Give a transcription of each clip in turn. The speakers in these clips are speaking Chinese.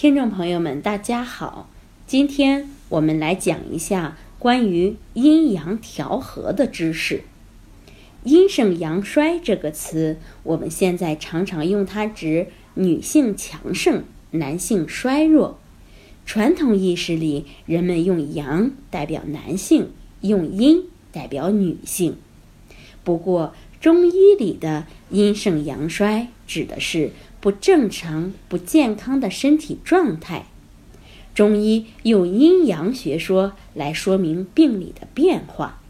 听众朋友们，大家好，今天我们来讲一下关于阴阳调和的知识。阴盛阳衰这个词，我们现在常常用它指女性强盛，男性衰弱。传统意识里，人们用阳代表男性，用阴代表女性。不过，中医里的阴盛阳衰指的是不正常、不健康的身体状态。中医用阴阳学说来说明病理的变化。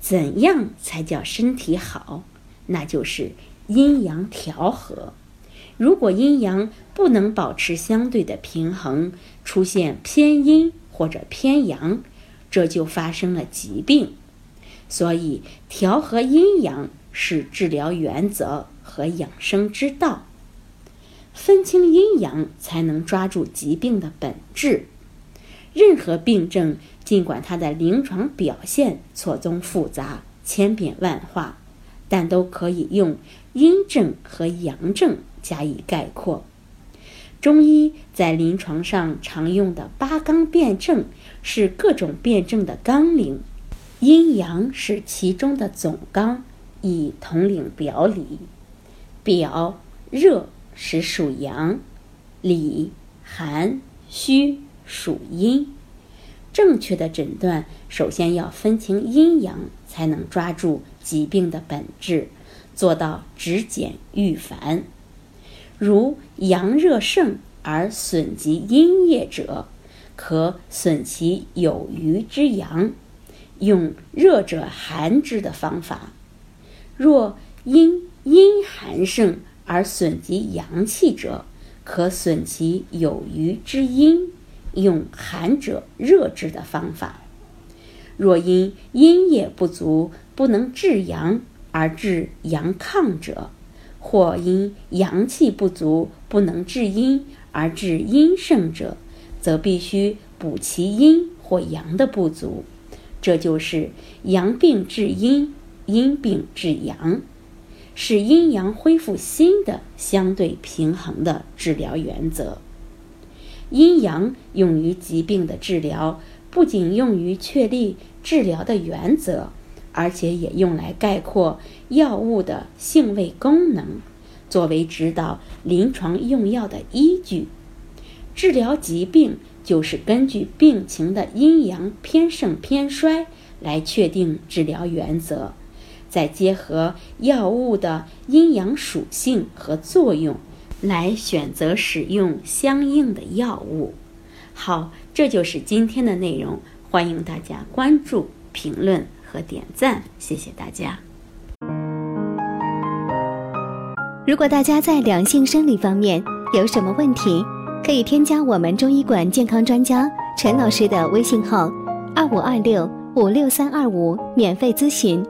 怎样才叫身体好？那就是阴阳调和。如果阴阳不能保持相对的平衡，出现偏阴或者偏阳，这就发生了疾病。所以，调和阴阳。是治疗原则和养生之道，分清阴阳才能抓住疾病的本质。任何病症，尽管它的临床表现错综复杂、千变万化，但都可以用阴症和阳症加以概括。中医在临床上常用的八纲辩证，是各种辩证的纲领，阴阳是其中的总纲。以统领表里，表热是属阳，里寒虚属阴。正确的诊断，首先要分清阴阳，才能抓住疾病的本质，做到止减预烦。如阳热盛而损及阴液者，可损其有余之阳，用热者寒之的方法。若阴阴寒盛而损及阳气者，可损其有余之阴，用寒者热之的方法。若因阴液不足不能制阳而致阳亢者，或因阳气不足不能制阴而致阴盛者，则必须补其阴或阳的不足。这就是阳病治阴。阴病治阳，是阴阳恢复新的相对平衡的治疗原则。阴阳用于疾病的治疗，不仅用于确立治疗的原则，而且也用来概括药物的性味功能，作为指导临床用药的依据。治疗疾病就是根据病情的阴阳偏盛偏衰来确定治疗原则。再结合药物的阴阳属性和作用，来选择使用相应的药物。好，这就是今天的内容，欢迎大家关注、评论和点赞，谢谢大家。如果大家在两性生理方面有什么问题，可以添加我们中医馆健康专家陈老师的微信号：二五二六五六三二五，免费咨询。